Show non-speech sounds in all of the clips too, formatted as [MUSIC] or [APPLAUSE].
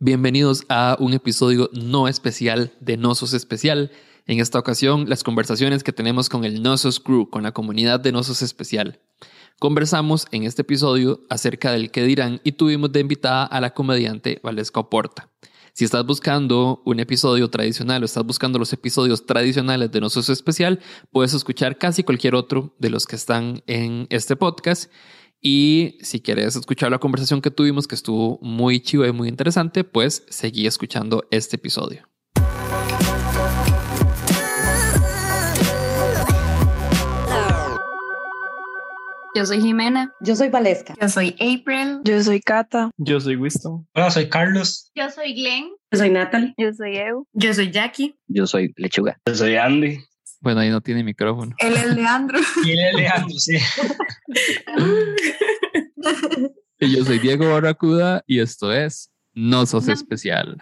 Bienvenidos a un episodio no especial de Nosos Especial. En esta ocasión, las conversaciones que tenemos con el Nosos Crew, con la comunidad de Nosos Especial. Conversamos en este episodio acerca del qué dirán y tuvimos de invitada a la comediante Valesca Oporta. Si estás buscando un episodio tradicional o estás buscando los episodios tradicionales de Nosos Especial, puedes escuchar casi cualquier otro de los que están en este podcast. Y si quieres escuchar la conversación que tuvimos, que estuvo muy chiva y muy interesante, pues seguí escuchando este episodio. Yo soy Jimena. Yo soy Valesca. Yo soy April. Yo soy Cata. Yo soy Winston. Hola, soy Carlos. Yo soy Glenn. Yo soy Natalie. Yo soy Eu. Yo soy Jackie. Yo soy Lechuga. Yo soy Andy. Bueno, ahí no tiene micrófono. Él es Leandro. Y él es Leandro, sí. [LAUGHS] Y yo soy Diego Barracuda y esto es No Sos Especial.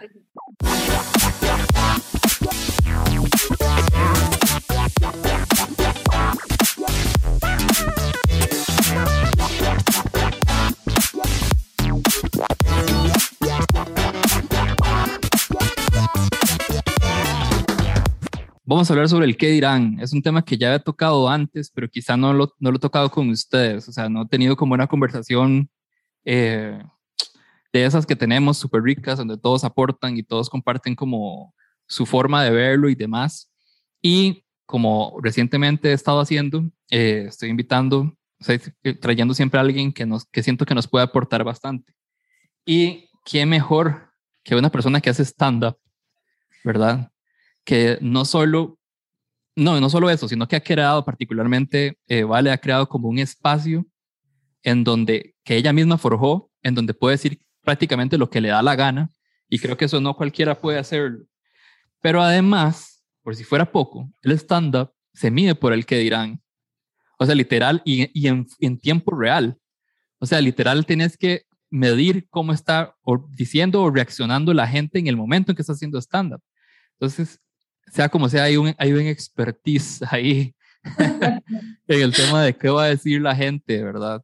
Vamos a hablar sobre el qué dirán. Es un tema que ya había tocado antes, pero quizá no lo, no lo he tocado con ustedes. O sea, no he tenido como una conversación eh, de esas que tenemos súper ricas, donde todos aportan y todos comparten como su forma de verlo y demás. Y como recientemente he estado haciendo, eh, estoy invitando, o sea, trayendo siempre a alguien que, nos, que siento que nos puede aportar bastante. Y qué mejor que una persona que hace stand-up, ¿verdad? Que no solo, no, no solo eso, sino que ha creado particularmente, eh, Vale, ha creado como un espacio en donde, que ella misma forjó, en donde puede decir prácticamente lo que le da la gana, y creo que eso no cualquiera puede hacerlo. Pero además, por si fuera poco, el stand-up se mide por el que dirán. O sea, literal y, y en, tiempo real. O sea, literal tienes que medir cómo está diciendo o reaccionando la gente en el momento en que está haciendo stand-up. Entonces, sea como sea, hay un, hay un expertise ahí [LAUGHS] en el tema de qué va a decir la gente, ¿verdad?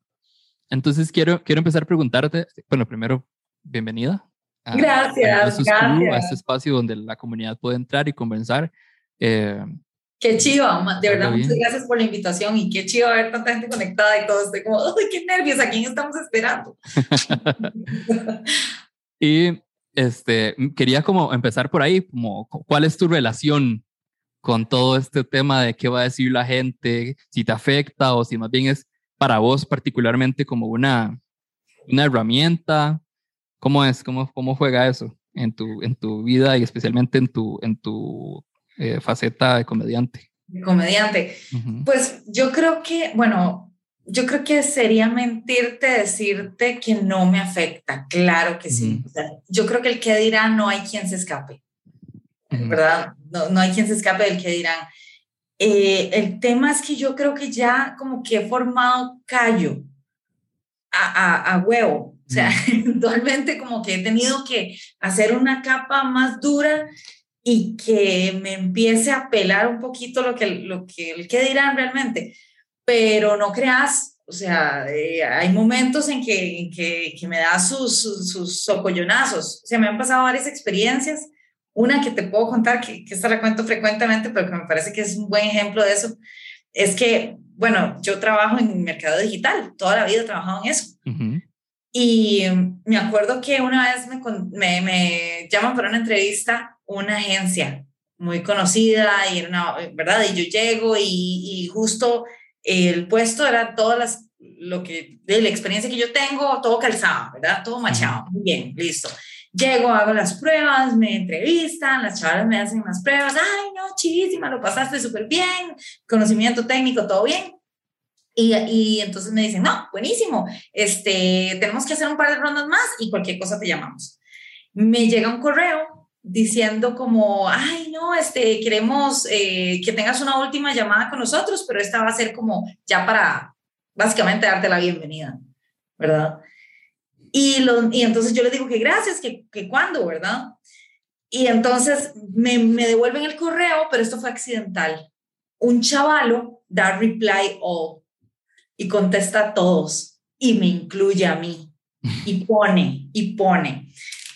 Entonces, quiero, quiero empezar a preguntarte, bueno, primero, bienvenida. A, gracias, a, a, este espacio donde la comunidad puede entrar y conversar. Eh, qué chiva, de verdad, muchas gracias por la invitación y qué chiva ver tanta gente conectada y todo. Estoy como, ¡ay, qué nervios! ¿A quién estamos esperando? [LAUGHS] y este, quería como empezar por ahí, como, ¿cuál es tu relación con todo este tema de qué va a decir la gente, si te afecta o si más bien es para vos particularmente como una, una herramienta? ¿Cómo es? ¿Cómo, cómo juega eso en tu, en tu vida y especialmente en tu, en tu eh, faceta de comediante? Comediante. Uh -huh. Pues yo creo que, bueno, yo creo que sería mentirte decirte que no me afecta. Claro que sí. -huh. o sea, yo creo que el que dirá no hay quien se escape, -huh. ¿verdad? No, no hay quien se escape del que dirán. Eh, el tema es que yo creo que ya como que he formado callo a, a, a huevo. O sea, [LAUGHS] eventualmente como que he tenido que hacer una capa más dura y que me empiece a pelar un poquito lo que, lo que, el que dirán realmente. Pero no creas, o sea, eh, hay momentos en que, en que, que, me da sus, sus, sus socollonazos. O sea, me han pasado varias experiencias. Una que te puedo contar, que, que esta la cuento frecuentemente, pero que me parece que es un buen ejemplo de eso, es que, bueno, yo trabajo en mercado digital, toda la vida he trabajado en eso. Uh -huh. Y me acuerdo que una vez me, me, me llaman para una entrevista una agencia muy conocida y una, ¿verdad? Y yo llego y, y justo el puesto era todas las, lo que, de la experiencia que yo tengo, todo calzado, ¿verdad? Todo machado. Muy bien, listo. Llego, hago las pruebas, me entrevistan, las chavales me hacen unas pruebas, ay, no, chivísima, lo pasaste súper bien, conocimiento técnico, todo bien. Y, y, entonces me dicen, no, buenísimo, este, tenemos que hacer un par de rondas más y cualquier cosa te llamamos. Me llega un correo diciendo como, ay, no, este, queremos eh, que tengas una última llamada con nosotros, pero esta va a ser como ya para básicamente darte la bienvenida, ¿verdad? Y, lo, y entonces yo les digo que gracias, que, que cuándo, ¿verdad? Y entonces me, me devuelven el correo, pero esto fue accidental. Un chavalo da reply all y contesta a todos y me incluye a mí y pone y pone.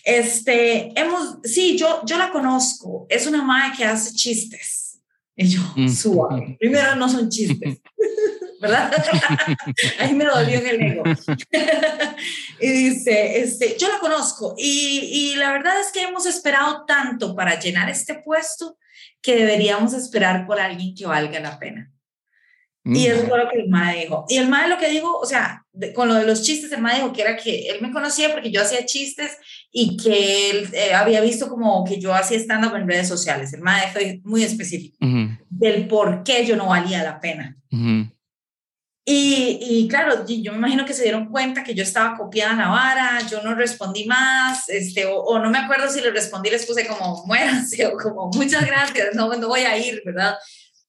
Este, hemos, sí, yo, yo la conozco. Es una madre que hace chistes. Y yo, Mm. suave. Primero, no son chistes. [LAUGHS] ¿Verdad? [LAUGHS] Ahí me dolió en el ego. [LAUGHS] y dice, este, yo la conozco y, y la verdad es que hemos esperado tanto para llenar este puesto que deberíamos esperar por alguien que valga la pena. Y eso fue lo que el MAE dijo. Y el MAE lo que dijo, o sea, de- con lo de los chistes, el MAE dijo que era que él me conocía porque yo hacía chistes y que él eh, había visto como que yo hacía stand-up en redes sociales. El MAE fue muy específico del por qué yo no valía la pena. Y, y claro, yo me imagino que se dieron cuenta que yo estaba copiada en la vara, yo no respondí más, este, o, o no me acuerdo si le respondí, les puse como muéranse [LAUGHS] o como muchas gracias, no, no voy a ir, ¿verdad?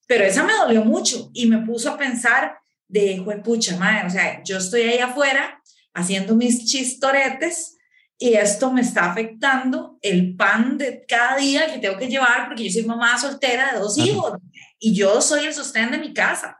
Pero esa me dolió mucho y me puso a pensar de, pucha, madre, o sea, yo estoy ahí afuera haciendo mis chistoretes y esto me está afectando el pan de cada día que tengo que llevar porque yo soy mamá soltera de dos Ajá. hijos y yo soy el sostén de mi casa.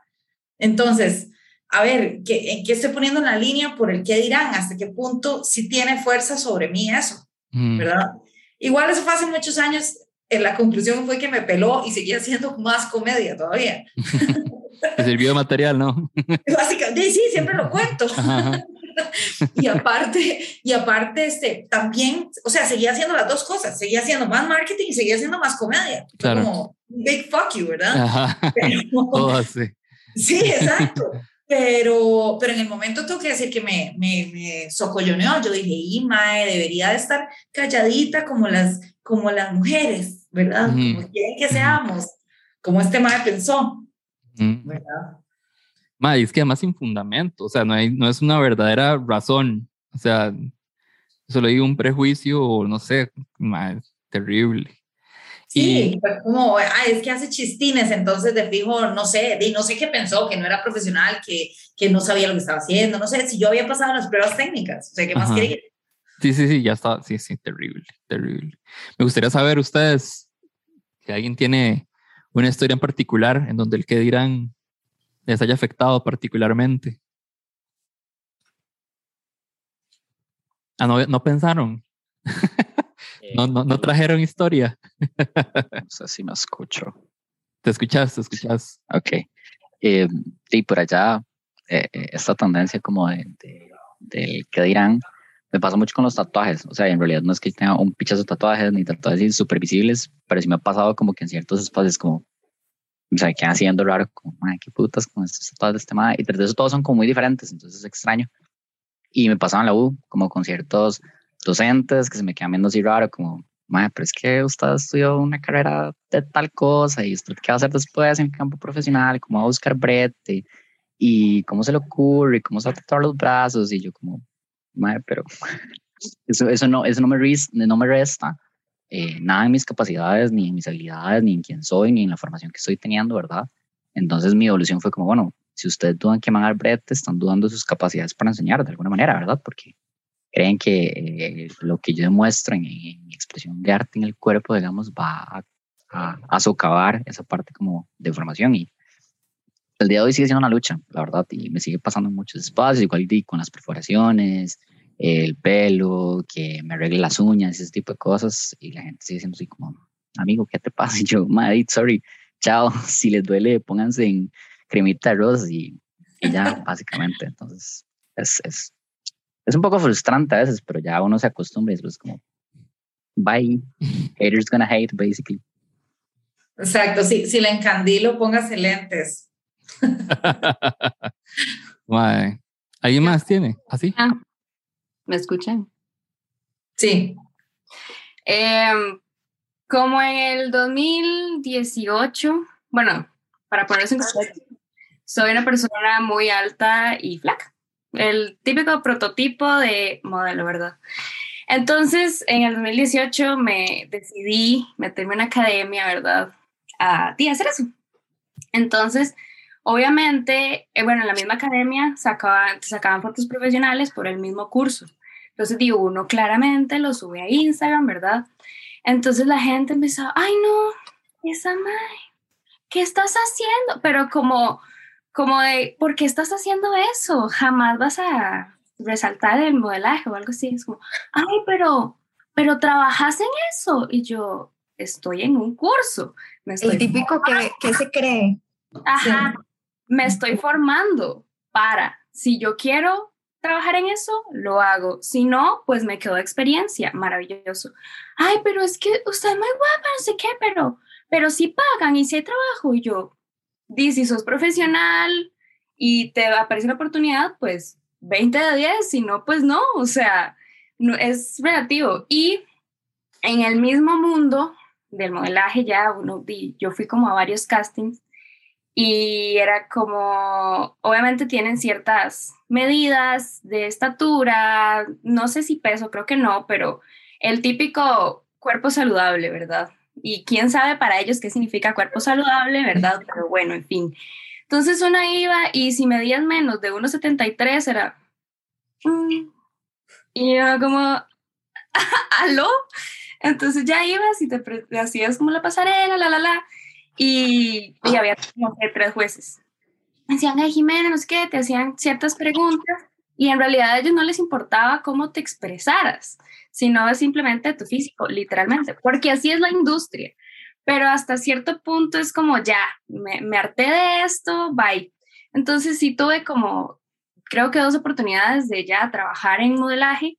Entonces, a ver, ¿qué, ¿en qué estoy poniendo en la línea por el qué dirán? ¿Hasta qué punto sí tiene fuerza sobre mí eso? Ujú. ¿Verdad? Igual eso fue hace muchos años. La conclusión fue que me peló y seguía haciendo más comedia todavía. [LAUGHS] Te sirvió de material, ¿no? [LAUGHS] Básicamente, sí, siempre lo cuento. Ajá, ajá. [LAUGHS] Y aparte, y aparte, este, también, o sea, seguía haciendo las dos cosas. Seguía haciendo más marketing y seguía haciendo más comedia. Claro. Como, big fuck you, ¿verdad? Ajá. Pero- Todo así. Sí, exacto. Pero, pero en el momento tengo que decir que me, me, me socolloneó. Yo dije, y mae, debería de estar calladita como las, como las mujeres, ¿verdad? Como quieren que seamos, como este mae pensó. ¿verdad? Ma, y es que además sin fundamento, o sea, no, hay, no es una verdadera razón, o sea, solo hay un prejuicio o no sé, ma, es terrible. Sí, fue como, ay, es que hace chistines, entonces de fijo, no sé, y no sé qué pensó, que no era profesional, que, que no sabía lo que estaba haciendo, no sé, si yo había pasado las pruebas técnicas, o sea, ¿qué más Ajá. quiere que Sí, sí, sí, ya está, sí, sí, terrible, terrible. Me gustaría saber ustedes, si alguien tiene una historia en particular en donde el que dirán les haya afectado particularmente. Ah, no, no pensaron, [LAUGHS] no, no, no trajeron historia. No sé si me escucho. Te escuchas, te escuchas. Ok. Eh, y por allá, eh, eh, esta tendencia como de, de- del que dirán, me pasa mucho con los tatuajes. O sea, en realidad no es que tenga un pichazo de tatuajes ni tatuajes súper visibles, pero sí me ha pasado como que en ciertos espacios como, o sea, quedan haciendo raro, como, "Mae, qué putas con estos tatuajes de este madre. Y tras de eso todos son como muy diferentes, entonces es extraño. Y me pasaba en la U, como con ciertos docentes que se me quedan viendo así raro, como, Mae, pero es que usted estudió una carrera de tal cosa y usted qué va a hacer después en el campo profesional, cómo va a buscar brete y cómo se le ocurre, cómo se va a tatuar los brazos y yo como, Mae, pero eso, eso, no, eso no, me, res- no me resta eh, nada en mis capacidades, ni en mis habilidades, ni en quién soy, ni en la formación que estoy teniendo, ¿verdad? Entonces mi evolución fue como, bueno, si ustedes dudan que van a dar brete, están dudando de sus capacidades para enseñar de alguna manera, ¿verdad? Porque creen que eh, lo que yo demuestro en, en mi expresión de arte en el cuerpo, digamos, va a, a, a socavar esa parte como de formación y el día de hoy sigue siendo una lucha, la verdad, y me sigue pasando en muchos espacios, igual con las perforaciones, el pelo, que me arregle las uñas, ese tipo de cosas, y la gente sigue siendo así como, amigo, ¿qué te pasa? [LAUGHS] Y yo, madre, sorry, chao, [LAUGHS] si les duele, pónganse en cremita de arroz y, y ya, [LAUGHS] básicamente, entonces, es, es, es un poco frustrante a veces, pero ya uno se acostumbra y es como, bye, haters gonna hate, basically. Exacto, si, si la encandilo, póngase lentes. [LAUGHS] Mae. ¿Alguien más tiene? ¿Así? Ah, ¿Me escuchan? Sí, Em, como en el 2018, bueno, para ponerse en contexto, soy una persona muy alta y flaca. El típico prototipo de modelo, ¿verdad? Entonces, en el 2018 me decidí meterme en una academia, ¿verdad? A, a hacer eso. Entonces, obviamente, eh, bueno, en la misma academia sacaban, sacaban fotos profesionales por el mismo curso. Entonces, digo, uno claramente lo sube a Instagram, ¿verdad? Entonces la gente empezó, ay no, esa madre, ¿qué estás haciendo? Pero como, como de, ¿por qué estás haciendo eso? Jamás vas a resaltar el modelaje o algo así. Es como, ay, pero, pero trabajas en eso. Y yo, estoy en un curso. Me estoy El típico que, que se cree. Ajá, me estoy formando para, si yo quiero trabajar en eso, lo hago. Si no, pues me quedo experiencia. Maravilloso. Ay, pero es que usted es muy guapa, no sé qué, pero, pero sí pagan y si hay trabajo. Y yo, di, si sos profesional y te aparece una oportunidad, pues 20 de 10, si no, pues no. O sea, no, es relativo. Y en el mismo mundo del modelaje, ya uno, di, yo fui como a varios castings y era como, obviamente tienen ciertas medidas de estatura, no sé si peso, creo que no, pero el típico cuerpo saludable, ¿verdad? Y quién sabe para ellos qué significa cuerpo saludable, ¿verdad? [LAUGHS] Pero bueno, en fin. Entonces una iba y si medías menos de 1,73 era... Mm, y era como, [LAUGHS] ¿aló? Entonces ya ibas y te hacías como la pasarela, la, la, la y, y había como que tres jueces. Decían, ay, Jimena, no sé qué, te hacían ciertas preguntas y en realidad a ellos no les importaba cómo te expresaras, sino simplemente tu físico, literalmente, porque así es la industria. Pero hasta cierto punto es como, ya, me, me harté de esto, bye. Entonces sí tuve como, creo que dos oportunidades de ya trabajar en modelaje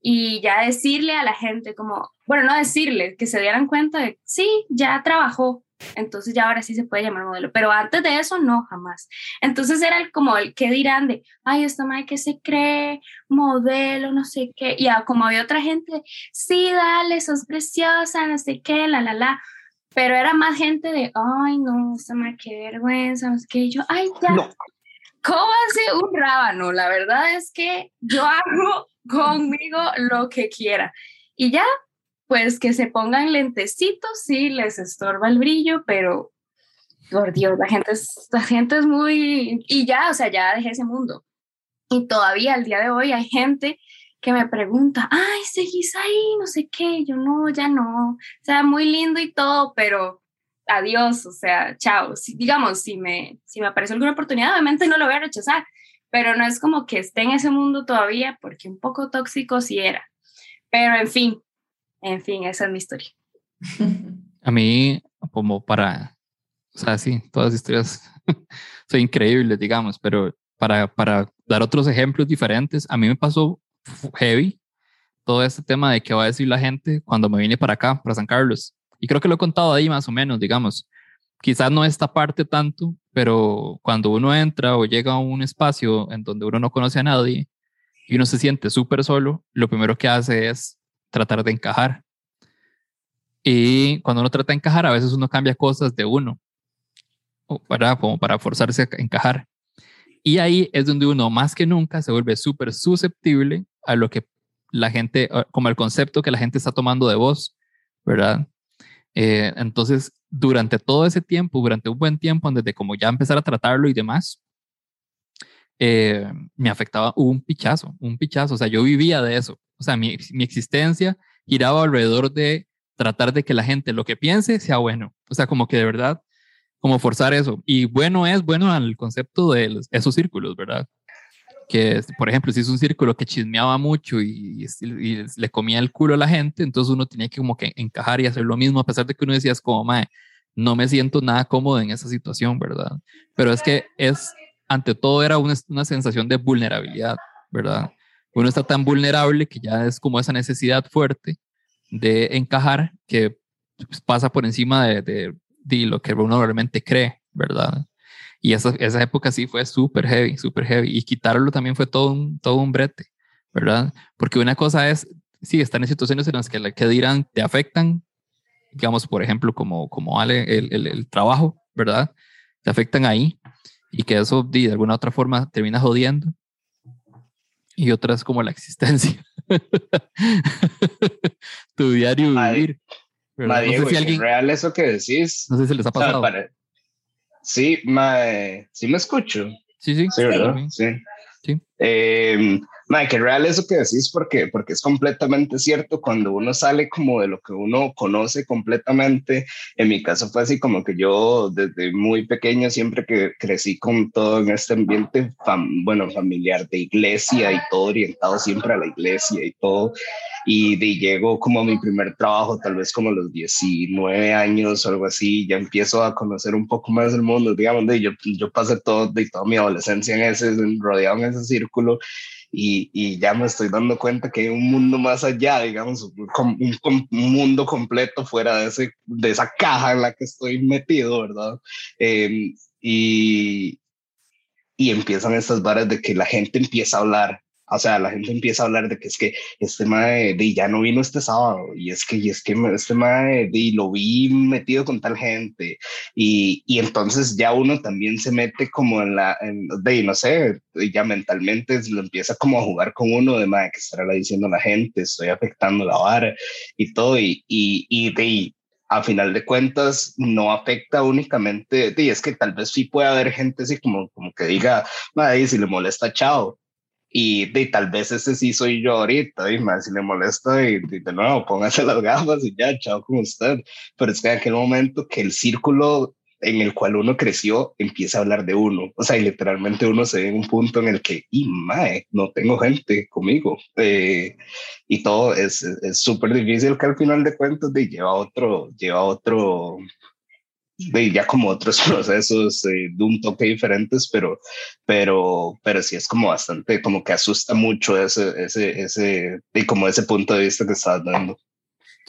y ya decirle a la gente como, bueno, no decirle, que se dieran cuenta de, sí, ya trabajó, entonces ya ahora sí se puede llamar modelo, pero antes de eso no, jamás. Entonces era como el que dirán de, ay, esta madre que se cree modelo, no sé qué, y como había otra gente, sí, dale, sos preciosa, no sé qué, la, la, la, pero era más gente de, ay, no, esta madre qué vergüenza, no sé qué, y yo, ay, ya. No. ¿Cómo hace un rábano? La verdad es que yo hago [LAUGHS] conmigo lo que quiera. Y ya, pues que se pongan lentecitos, sí, les estorba el brillo, pero por Dios, la gente es, la gente es muy, y ya, o sea, ya dejé ese mundo. Y todavía al día de hoy hay gente que me pregunta, ay, seguís ahí, no sé qué, yo no, ya no, o sea, muy lindo y todo, pero adiós, o sea, chao. Si, digamos, si me, si me aparece alguna oportunidad, obviamente no lo voy a rechazar, pero no es como que esté en ese mundo todavía, porque un poco tóxico sí era. Pero en fin, en fin, esa es mi historia. [LAUGHS] A mí, como para, o sea, sí, todas las historias [LAUGHS] son increíbles, digamos, pero para, para dar otros ejemplos diferentes, a mí me pasó heavy todo este tema de qué va a decir la gente cuando me vine para acá, para San Carlos. Y creo que lo he contado ahí más o menos, digamos. Quizás no esta parte tanto, pero cuando uno entra o llega a un espacio en donde uno no conoce a nadie y uno se siente súper solo, lo primero que hace es tratar de encajar. Y cuando uno trata de encajar, a veces uno cambia cosas de uno, para, como para forzarse a encajar. Y ahí es donde uno más que nunca se vuelve súper susceptible a lo que la gente, como el concepto que la gente está tomando de vos, ¿verdad? Eh, entonces, durante todo ese tiempo, durante un buen tiempo, antes de como ya empezar a tratarlo y demás, eh, me afectaba un pichazo, un pichazo. O sea, yo vivía de eso. O sea, mi, mi existencia giraba alrededor de tratar de que la gente lo que piense sea bueno. O sea, como que de verdad, como forzar eso. Y bueno es bueno al concepto de esos círculos, ¿verdad? Que, por ejemplo, si es un círculo que chismeaba mucho y, le comía el culo a la gente, entonces uno tenía que como que encajar y hacer lo mismo, a pesar de que uno decía, es como, mae, no me siento nada cómodo en esa situación, ¿verdad? Pero es que es, ante todo, era una, una sensación de vulnerabilidad, ¿verdad? Uno está tan vulnerable que ya es como esa necesidad fuerte de encajar que pues, pasa por encima de, de, lo que uno realmente cree, ¿verdad? Y esa, esa época sí fue súper heavy, súper heavy. Y quitarlo también fue todo un, todo un brete, ¿verdad? Porque una cosa es, sí, están en situaciones en las que, que dirán, te afectan, digamos, por ejemplo, como, como vale el, el, el trabajo, ¿verdad? Te afectan ahí y que eso de alguna otra forma termina jodiendo y otras como la existencia. [LAUGHS] tu diario vivir. no sé si alguien... real eso que decís. No sé si les ha pasado. Sí, ma, sí me escucho. Sí, sí. Sí, ¿verdad? Sí. sí. Em, que real eso que decís porque, porque es completamente cierto cuando uno sale como de lo que uno conoce completamente. En mi caso fue así como que yo desde muy pequeño siempre que crecí con todo en este ambiente, bueno, familiar de iglesia y todo orientado siempre a la iglesia y todo. Y de llego como a mi primer trabajo, tal vez como a los 19 años o algo así, ya empiezo a conocer un poco más el mundo, digamos, de yo, yo pasé todo, de toda mi adolescencia en ese, rodeado en ese círculo y, ya me estoy dando cuenta que hay un mundo más allá, digamos, un, un, mundo completo fuera de, esa caja en la que estoy metido, ¿verdad? Em, y, empiezan estas varas de que la gente empieza a hablar o sea, la gente empieza a hablar de que es que este mae de ya no vino este sábado y es que y es que este mae de lo vi metido con tal gente y, y entonces ya uno también se mete como en la de no sé, ya mentalmente lo empieza como a jugar con uno de mae que estará diciendo la gente, estoy afectando la vara y todo y y, y de a final de cuentas no afecta únicamente, y es que tal vez sí puede haber gente así como, como que diga, madre, si le molesta, chao, y de, tal vez ese sí soy yo ahorita, y más si le molesta, y, de nuevo, póngase [LAUGHS] las gafas y ya, chao con usted. Pero es que en aquel momento que el círculo en el cual uno creció empieza a hablar de uno. O sea, y literalmente uno se ve en un punto en el que, y mae, no tengo gente conmigo. Eh, y todo es súper difícil que al final de cuentas de, lleva otro, lleva otro, de ya como otros [LAUGHS] procesos eh, de un toque diferentes, pero, pero, pero sí es como bastante, como que asusta mucho ese, ese, ese, y como ese punto de vista que estás dando.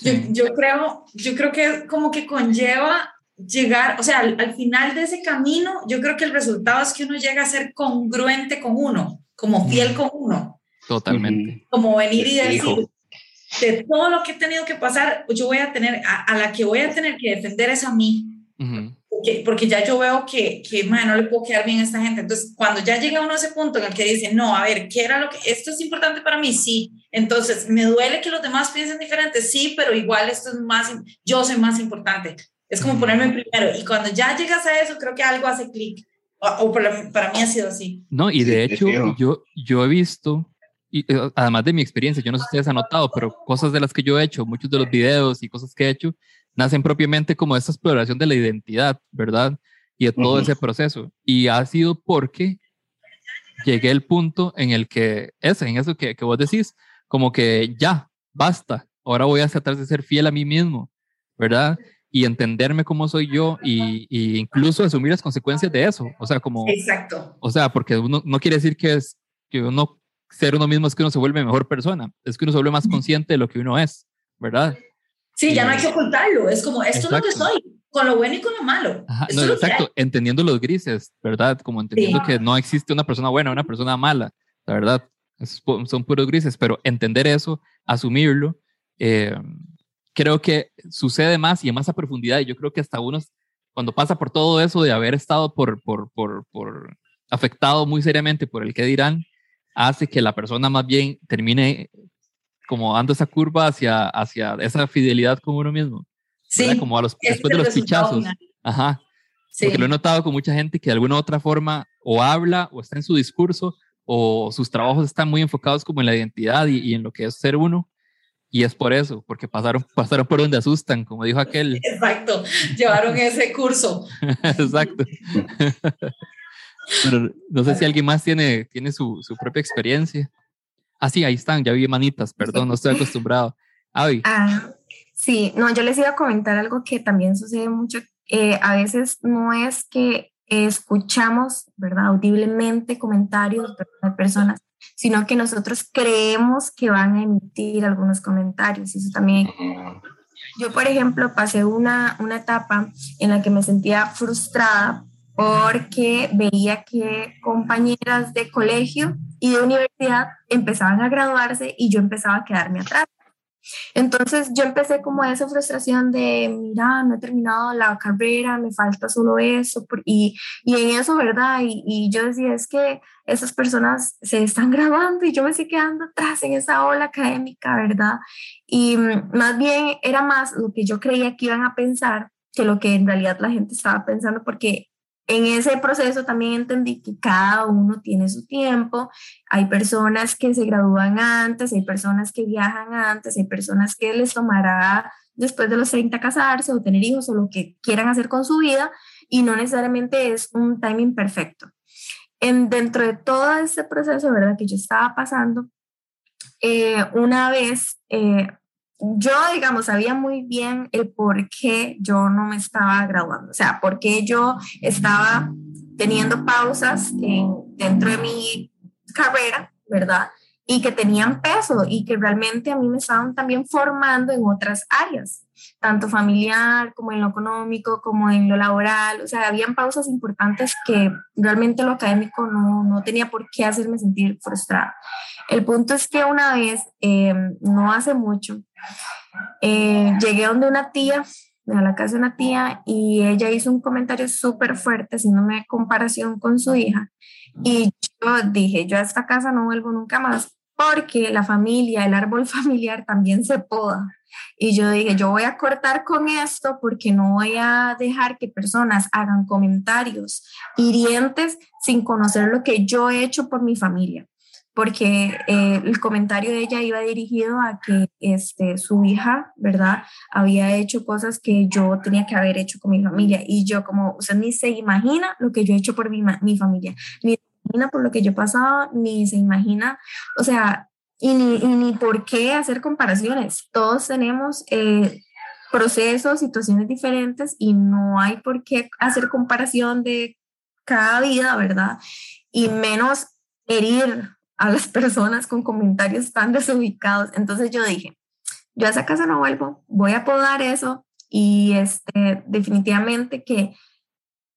Yo, yo creo, yo creo que como que conlleva llegar, o sea, al, final de ese camino, yo creo que el resultado es que uno llega a ser congruente con uno, como fiel con uno. Totalmente. Como venir y decir, de todo lo que he tenido que pasar, yo voy a tener, a, a la que voy a tener que defender es a mí porque, porque, ya yo veo que, que no le puedo quedar bien a esta gente. Entonces, cuando ya llega uno a ese punto en el que dice, no, a ver, ¿qué era lo que, esto es importante para mí? Sí. Entonces, me duele que los demás piensen diferente, sí, pero igual esto es más, yo soy más importante. Es como ponerme primero. Y cuando ya llegas a eso, creo que algo hace clic. O, para, para, mí ha sido así. No, y de hecho, yo, yo he visto, y, eh, además de mi experiencia, yo no sé si ustedes han notado, pero cosas de las que yo he hecho, muchos de los videos y cosas que he hecho, nacen propiamente como esta exploración de la identidad, ¿verdad? Y de todo ese proceso. Y ha sido porque llegué al punto en el que, ese, en eso que, que vos decís, como que ya, basta, ahora voy a tratar de ser fiel a mí mismo, ¿verdad? Y entenderme cómo soy yo y, y, incluso asumir las consecuencias de eso. O sea, como... Exacto. O sea, porque uno no quiere decir que, es, que uno ser uno mismo es que uno se vuelve mejor persona, es que uno se vuelve más consciente de lo que uno es, ¿verdad? Sí, ya no hay que ocultarlo, es como, esto es lo que soy, con lo bueno y con lo malo. exacto, entendiendo los grises, ¿verdad? Como entendiendo que no existe una persona buena una persona mala, la verdad, son puros grises, pero entender eso, asumirlo, eh, creo que sucede más y más a profundidad, y yo creo que hasta uno, cuando pasa por todo eso de haber estado por, por, por, por afectado muy seriamente por el que dirán, hace que la persona más bien termine como dando esa curva hacia, hacia esa fidelidad con uno mismo. Sí. Como a los, después de los pichazos. Ajá. Sí. Porque lo he notado con mucha gente que de alguna u otra forma o habla o está en su discurso o sus trabajos están muy enfocados como en la identidad y, en lo que es ser uno. Y es por eso, porque pasaron, [LAUGHS] pasaron por donde asustan, como dijo aquel. Exacto, llevaron ese curso. [LAUGHS] Exacto. [LAUGHS] Pero no sé si alguien más tiene, tiene su, su propia experiencia. Ah, sí, ahí están, ya vi manitas, perdón, no estoy acostumbrado. Avi. Ah, sí, no, yo les iba a comentar algo que también sucede mucho. Eh, a veces no es que escuchamos, ¿verdad? Audiblemente comentarios de personas, sino que nosotros creemos que van a emitir algunos comentarios. Eso también. Yo, por ejemplo, pasé una, una etapa en la que me sentía frustrada porque veía que compañeras de colegio y de universidad empezaban a graduarse y yo empezaba a quedarme atrás. Entonces yo empecé como esa frustración de, mira, no he terminado la carrera, me falta solo eso, y, y en eso, ¿verdad? Y, y, yo decía, es que esas personas se están [LAUGHS] grabando y yo me estoy quedando atrás en esa ola académica, ¿verdad? Y mm, más bien era más lo que yo creía que iban a pensar que lo que en realidad la gente estaba pensando, porque en ese proceso también entendí que cada uno tiene su tiempo. Hay personas que se gradúan antes, hay personas que viajan antes, hay personas que les tomará después de los 30 casarse o tener hijos o lo que quieran hacer con su vida y no necesariamente es un timing perfecto. En, dentro de todo este proceso, ¿verdad? Que yo estaba pasando, eh, una vez eh, yo, digamos, sabía muy bien el por qué yo no me estaba graduando, o sea, por qué yo estaba teniendo pausas dentro de mi carrera, ¿verdad? Y que tenían peso y que realmente a mí me estaban también formando en otras áreas, tanto familiar como en lo económico, como en lo laboral. O sea, habían pausas importantes que realmente lo académico no, no tenía por qué hacerme sentir frustrada. El punto es que una vez, eh, no hace mucho, eh, llegué donde una tía, a la casa de una tía, y ella hizo un comentario súper fuerte, haciéndome comparación con su hija. Y yo dije, yo a esta casa no vuelvo nunca más, porque la familia, el árbol [LAUGHS] familiar también se poda. Y yo dije, yo voy a cortar con esto porque no voy a dejar que personas hagan comentarios hirientes sin conocer lo que yo he hecho por mi familia porque eh, el comentario de ella iba dirigido a que este, su hija, ¿verdad? Había hecho cosas que yo tenía que haber hecho con mi familia. Y yo como, usted ni se imagina lo que yo he hecho por mi, mi familia, ni se imagina por lo que yo he pasado, ni se imagina, o sea, y ni, ni por qué hacer comparaciones. Todos tenemos... Eh, procesos, situaciones diferentes y no hay por qué hacer comparación de cada vida, ¿verdad? Y menos herir a las personas con comentarios tan desubicados. Entonces yo dije, yo a esa casa no vuelvo, voy a podar eso y este, definitivamente que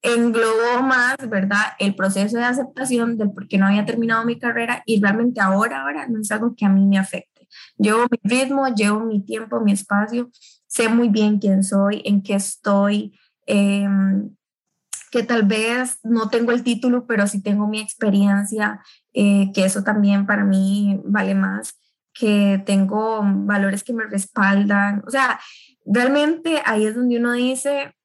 englobó más, ¿verdad? El proceso de aceptación del por qué no había terminado mi carrera y realmente ahora, ahora no es algo que a mí me afecte. Llevo mi ritmo, llevo mi tiempo, mi espacio, sé muy bien quién soy, en qué estoy, eh, que tal vez no tengo el título, pero sí tengo mi experiencia, eh, que eso también para mí vale más, que tengo valores que me respaldan. O sea, realmente ahí es donde uno dice,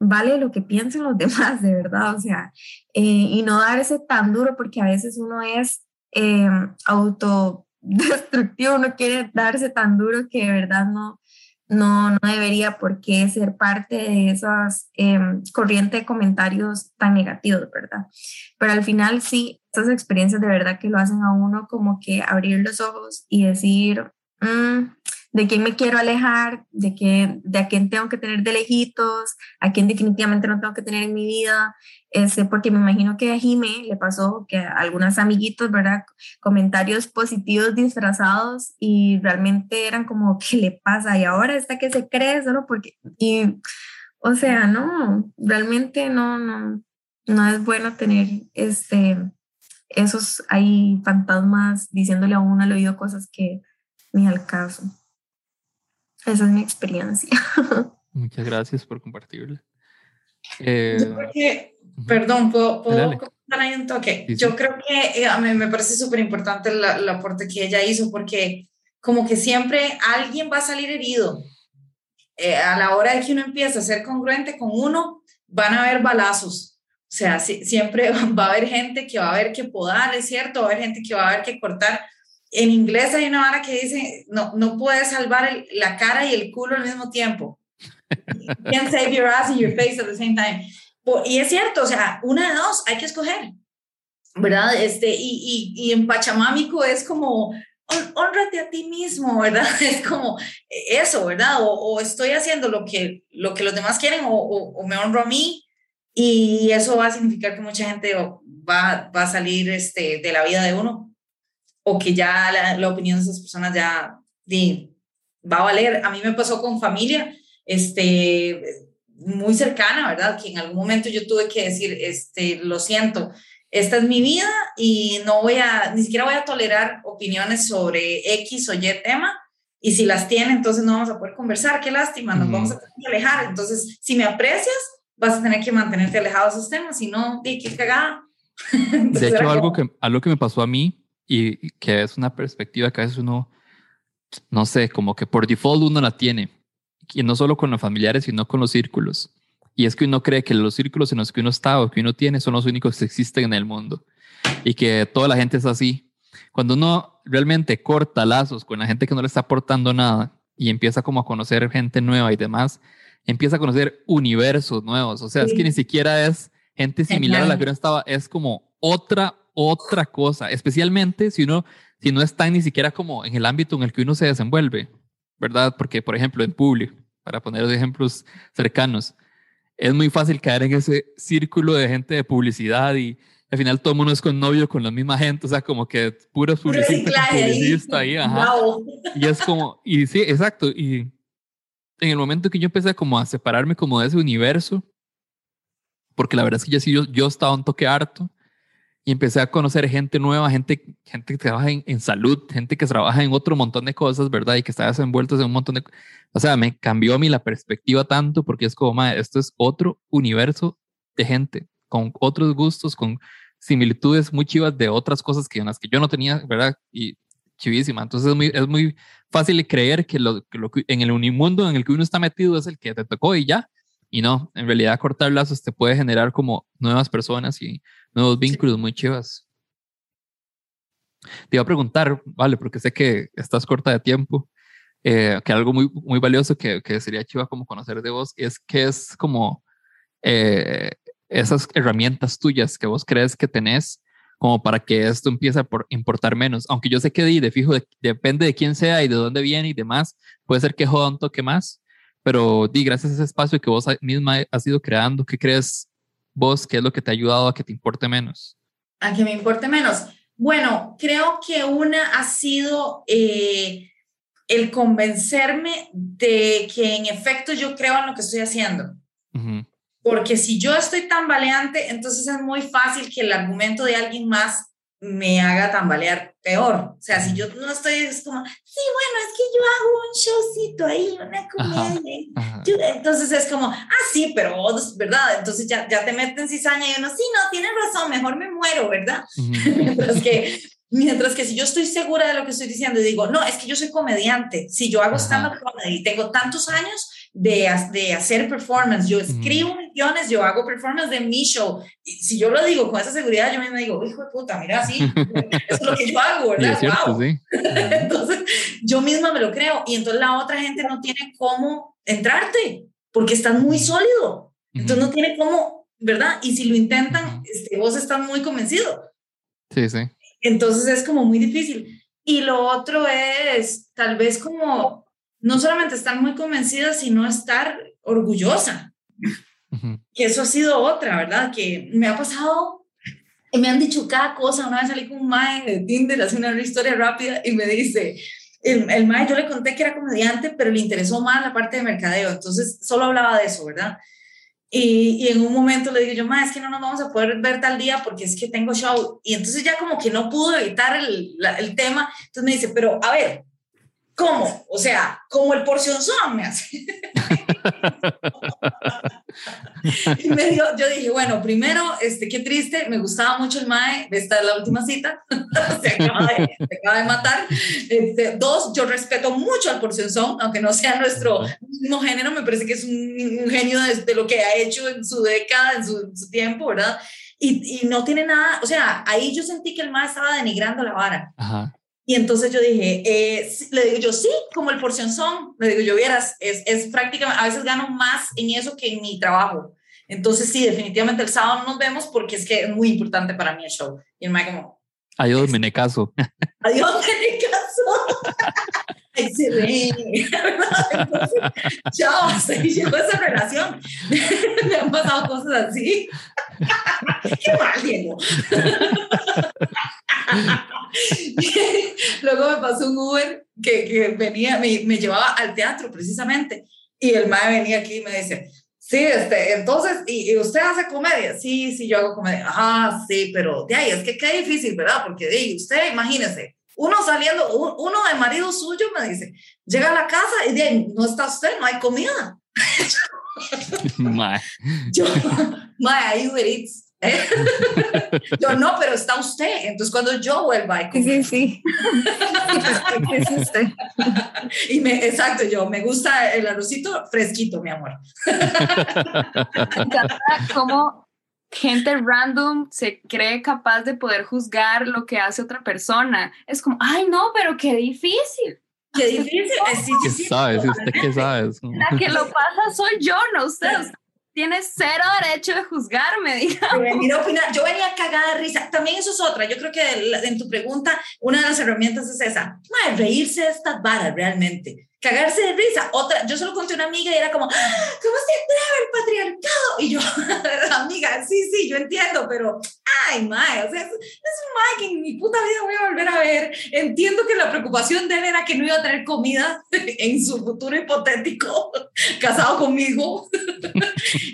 vale lo que piensen los [LAUGHS] demás, de verdad, o sea, eh, y no darse tan duro porque a veces uno es eh, autodestructivo, uno quiere darse tan duro que de verdad no, no, debería por qué ser parte de esas eh, corrientes de comentarios tan negativos, ¿verdad? Pero al final sí, estas experiencias de verdad que lo hacen a uno como que abrir los ojos y decir, mm, de quién me quiero alejar, de, qué, de a quién tengo que tener de lejitos, a quién definitivamente no tengo que tener en mi vida, ese, porque me imagino que a Jime le pasó que a algunas amiguitos, ¿verdad? Comentarios positivos disfrazados y realmente eran como, [LAUGHS] ¿qué le pasa? Y ahora está que se cree solo porque... Y, o sea, no, realmente no, no, no es bueno tener este, esos hay fantasmas diciéndole a uno al oído cosas que ni al caso. Esa es mi experiencia. [LAUGHS] Muchas gracias por compartirla. Eh, Yo creo que, perdón, ¿puedo, puedo comentar ahí un toque? Yo creo que eh, a mí me parece súper importante el aporte que ella hizo porque como que siempre alguien va a salir herido. Eh, a la hora de que uno empieza a ser congruente con uno, van a haber balazos. O sea, siempre [LAUGHS] va a haber gente que va a haber que podar, es cierto, va a haber gente que va a haber que cortar, en inglés hay una vara que dice, no, no puedes salvar la cara y el culo al mismo tiempo. You can't save your ass and your face at the same time. Y es cierto, o sea, una de dos, hay que escoger, ¿verdad? Este, y, y, y en Pachamámico es como, honrate a ti mismo, ¿verdad? [LAUGHS] Es como eso, ¿verdad? O, estoy haciendo lo que, lo que los demás quieren o, o, me honro a mí y eso va a significar que mucha gente va, va a salir este, de la vida de uno o que ya la, opinión de esas personas ya va a valer. A mí me pasó con familia, este, muy cercana, ¿verdad? Que en algún momento yo tuve que decir, este, lo siento, esta es mi vida y no voy a, ni siquiera voy a tolerar opiniones sobre X o Y tema. Y si las tiene, entonces no vamos a poder conversar. Qué lástima, nos vamos a tener que alejar. Entonces, si me aprecias, vas a tener que mantenerte alejado de esos temas. Si no, qué cagada. [LAUGHS] de hecho, algo que, algo que me pasó a mí y que es una perspectiva que a veces uno, no sé, como que por default uno la tiene, y no solo con los familiares, sino con los círculos. Y es que uno cree que los círculos en los que uno está o que uno tiene son los únicos que existen en el mundo y que toda la gente es así. Cuando uno realmente corta lazos con la gente que no le está aportando nada y empieza como a conocer gente nueva y demás, empieza a conocer universos nuevos. O sea, es que ni siquiera es gente similar a la que uno estaba, es como otra, otra cosa, especialmente si uno, si no está ni siquiera como en el ámbito en el que uno se desenvuelve, ¿verdad? Porque, por ejemplo, en público, para poner ejemplos cercanos, es muy fácil caer en ese círculo de gente de publicidad y al final todo el mundo es con novio con la misma gente, o sea, como que puro publicista, publicista ahí, ajá. Y es como, y sí, exacto, y en el momento que yo empecé como a separarme como de ese universo, porque la verdad es que ya sí, yo, yo estaba un toque harto y empecé a conocer gente nueva, gente, gente que trabaja en, salud, gente que trabaja en otro montón de cosas, ¿verdad? Y que está envueltos en un montón de... O sea, me cambió a mí la perspectiva tanto porque es como, esto es otro universo de gente, con otros gustos, con similitudes muy chivas de otras cosas que en las que yo no tenía, ¿verdad? Y chivísima. Entonces es muy, es muy fácil creer que, lo, que lo, en el unimundo en el que uno está metido es el que te tocó y ya. Y no, en realidad cortar lazos te puede generar como nuevas personas y nuevos vínculos muy chivas. Te iba a preguntar, vale, porque sé que estás corta de tiempo, eh, que algo muy, muy valioso que, que, sería chiva como conocer de vos es que es como eh, esas herramientas tuyas que vos crees que tenés como para que esto empiece a importar menos. Aunque yo sé que de, fijo depende de quién sea y de dónde viene y demás, puede ser que joda un toque más, pero di, gracias a ese espacio que vos misma has ido creando, ¿qué crees vos que es lo que te ha ayudado a que te importe menos? A que me importe menos. Bueno, creo que una ha sido eh, el convencerme de que en efecto yo creo en lo que estoy haciendo. Porque si yo estoy tambaleante, entonces es muy fácil que el argumento de alguien más me haga tambalear peor. O sea, si yo no estoy, es como, sí, bueno, es que yo hago un showcito ahí, una comedia. entonces es como, ah, sí, pero, ¿verdad? Entonces ya, ya te meten cizaña y uno, sí, no, tienes razón, mejor me muero, ¿verdad? [LAUGHS] mientras, que, mientras que si yo estoy segura de lo que estoy diciendo y digo, no, es que yo soy comediante, si yo hago stand-up comedy y tengo tantos años, de, de hacer performance. Yo escribo millones, yo hago performance de mi show. Y si yo lo digo con esa seguridad, yo me digo, hijo de puta, mira, sí, [LAUGHS] eso es lo que yo hago, ¿verdad? [LAUGHS] entonces, yo misma me lo creo. Y entonces la otra gente no tiene cómo entrarte, porque estás muy sólido. Entonces no tiene cómo, ¿verdad? Y si lo intentan, este, vos estás muy convencido. Sí, sí. Entonces es como muy difícil. Y lo otro es tal vez como no solamente estar muy convencida, sino estar orgullosa. Que eso ha sido otra, ¿verdad? Que me ha pasado, y me han dicho cada cosa. Una vez salí con un mae de Tinder, hace una historia rápida, y me dice, el, el mae, yo le conté que era comediante, pero le interesó más la parte de mercadeo, entonces solo hablaba de eso, ¿verdad? Y, y, en un momento le digo yo, ma, es que no nos vamos a poder ver tal día porque es que tengo show. Y entonces ya como que no pudo evitar el, el tema. Entonces me dice, pero a ver, ¿Cómo? O sea, como el porcionzón me hace. [LAUGHS] y me dio, yo dije, bueno, primero, este, qué triste, me gustaba mucho el MAE, esta es la última cita, [LAUGHS] se, acaba de, se acaba de matar. Este, dos, yo respeto mucho al porcionzón, aunque no sea nuestro mismo género, me parece que es un, genio de, lo que ha hecho en su década, en su, su tiempo, ¿verdad? Y, y, no tiene nada, o sea, ahí yo sentí que el MAE estaba denigrando la vara. Ajá. Y entonces yo dije, eh, le digo yo, sí, como el porción son, le digo yo, vieras, es, es prácticamente, a veces gano más en eso que en mi trabajo. Entonces sí, definitivamente el sábado nos vemos porque es que es muy importante para mí el show. Y el Mike como... Adiós, caso. Adiós, [LAUGHS] caso. Excelente. chao, hasta ahí llegó esa relación. [LAUGHS] Me han pasado cosas así. [LAUGHS] Qué mal, Diego. [LAUGHS] Luego me pasó un Uber que, que venía, me, me, llevaba al teatro precisamente. Y el mae venía aquí y me dice, sí, este, entonces, ¿y, usted hace comedia? Sí, sí, yo hago comedia. Ah, sí, pero de ahí es que qué difícil, ¿verdad? Porque de ahí, usted, imagínese, uno saliendo, uno de marido suyo me dice, llega a la casa y ahí, no está usted, no hay comida. [LAUGHS] [LAUGHS] Yo, ahí Uber Eats [LAUGHS] yo no, pero está usted. Entonces cuando yo vuelva y sí, sí. es usted. y me, exacto, yo me gusta el arrocito fresquito, mi amor. como gente random se cree capaz de poder juzgar lo que hace otra persona. Es como, ay, no, pero qué difícil. Qué difícil. ¿Qué sabes? ¿Usted qué sabes? La que lo pasa soy yo, no usted. Tienes cero derecho de juzgarme, [LAUGHS] digamos. Yo venía cagada de risa. También eso es otra. Yo creo que en tu pregunta, una de las herramientas es esa. reírse de estas varas realmente cagarse de risa. Otra, yo solo conté a una amiga y era como, ah, ¿cómo se atreve el patriarcado? Y yo, [LAUGHS] amiga, sí, sí, yo entiendo, pero, ay, mae, o sea, es, un mae que en mi puta vida voy a volver a ver. Entiendo que la preocupación de él era que no iba a tener comida [LAUGHS] en su futuro hipotético, [LAUGHS] casado conmigo.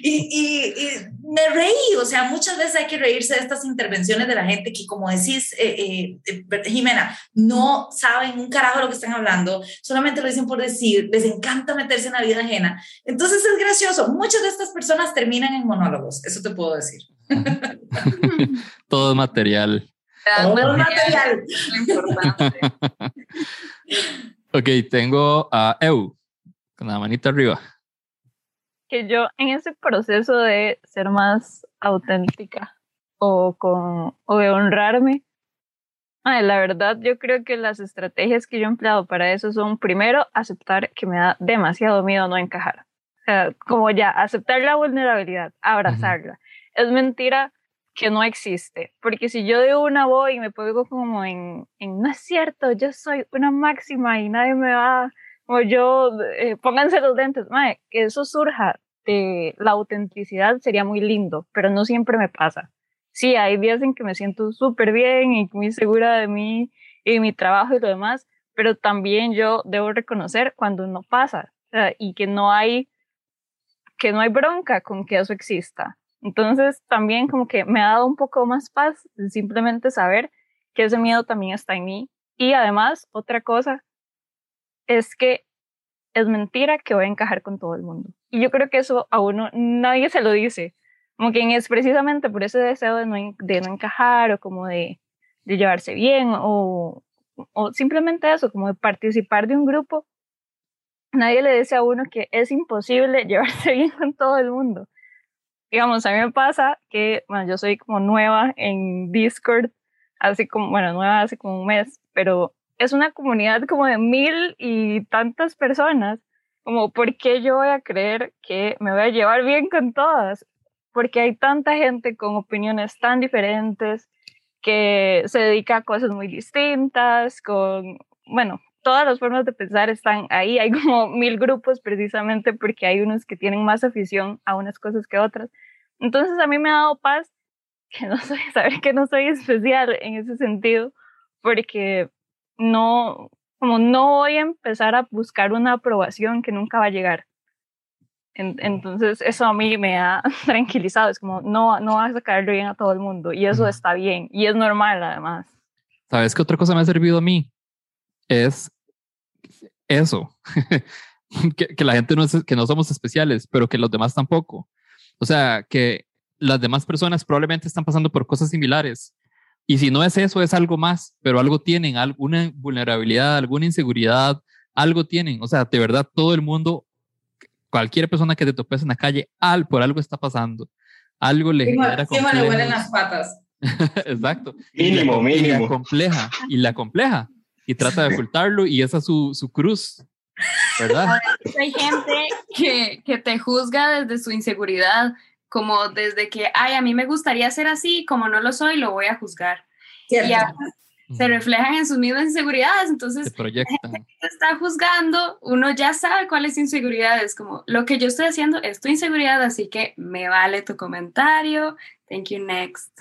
y, y, y, me reí, o sea, muchas veces hay que reírse de estas intervenciones de la gente que, como decís, eh, eh, eh Jimena, no saben un carajo lo que están hablando, solamente lo dicen por decir, les encanta meterse en la vida ajena. Entonces es gracioso. Muchas de estas personas terminan en monólogos, eso te puedo decir. [LAUGHS] Todo material. Todo material. [LAUGHS] ok, tengo a Eu con la manita arriba. Que yo en ese proceso de ser más auténtica o, con, o de honrarme, la verdad, yo creo que las estrategias que yo he empleado para eso son, primero, aceptar que me da demasiado miedo no encajar. O sea, como ya, aceptar la vulnerabilidad, abrazarla. Es mentira que no existe, porque si yo de una voy y me pongo como en, en no es cierto, yo soy una máxima y nadie me va, o yo, eh, pónganse los dentes, madre, que eso surja de la autenticidad sería muy lindo, pero no siempre me pasa sí, hay días en que me siento súper bien y muy segura de mí y mi trabajo y lo demás, pero también yo debo reconocer cuando no pasa y que no hay que no hay bronca con que eso exista. Entonces también como que me ha dado un poco más paz simplemente saber que ese miedo también está en mí. Y además, otra cosa es que es mentira que voy a encajar con todo el mundo. Y yo creo que eso a uno nadie se lo dice. Como que es precisamente por ese deseo de no, de encajar o como de, de llevarse bien o, o simplemente eso, como de participar de un grupo. Nadie le dice a uno que es imposible [LAUGHS] llevarse bien con todo el mundo. Digamos, a mí me pasa que, bueno, yo soy como nueva en Discord, así como, bueno, nueva hace como un mes, pero es una comunidad como de mil y tantas personas, como, ¿por qué yo voy a creer que me voy a llevar bien con todas? porque hay tanta gente con opiniones tan diferentes que se dedica a cosas muy distintas, con, bueno, todas las formas de pensar están ahí, hay como mil grupos precisamente porque hay unos que tienen más afición a unas cosas que otras. Entonces a mí me ha dado paz que no soy, saber que no soy especial en ese sentido, porque no, como no voy a empezar a buscar una aprobación que nunca va a llegar entonces eso a mí me ha [LAUGHS] tranquilizado, es como no, no vas a caerle bien a todo el mundo y eso está bien y es normal además. ¿Sabes qué otra cosa me ha servido a mí? Es eso, [LAUGHS] que, la gente no es, que no somos especiales, pero que los demás tampoco. O sea, que las demás personas probablemente están pasando por cosas similares. Y si no es eso, es algo más, pero algo tienen, alguna vulnerabilidad, alguna inseguridad, algo tienen. O sea, de verdad, todo el mundo cualquier persona que te topes en la calle, al, por algo está pasando. Algo le genera sí, le huelen las patas. [LAUGHS] Exacto. Mínimo, mínimo. Y la compleja, y la compleja, y trata de ocultarlo, y esa es su, su cruz, ¿verdad? Hay gente que, que te juzga desde su inseguridad, como desde que, ay, a mí me gustaría ser así, como no lo soy, lo voy a juzgar. Y se reflejan en sus mismas inseguridades, entonces se está juzgando, uno ya sabe cuáles inseguridades, como lo que yo estoy haciendo es tu inseguridad, así que me vale tu comentario, thank you, next.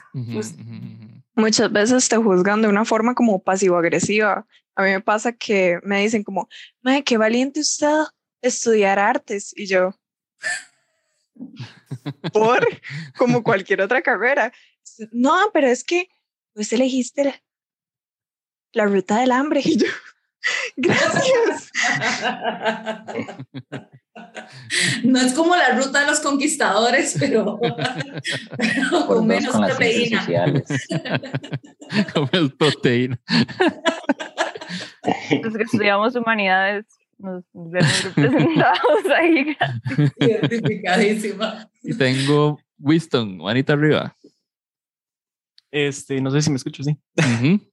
Muchas veces te juzgan de una forma como pasivo-agresiva. A mí me pasa que me dicen como, madre, qué valiente usted estudiar artes, y yo, por como cualquier otra carrera. No, pero es que pues elegiste la ruta del hambre. Y yo, [LAUGHS] gracias. no es como la ruta de los conquistadores, pero, [LAUGHS] [LAUGHS] con menos proteína. con menos proteína. Los que estudiamos humanidades nos vemos representados [LAUGHS] ahí. Identificadísima. Y tengo Winston, manita arriba. Este, no sé si me escucho, sí. [LAUGHS]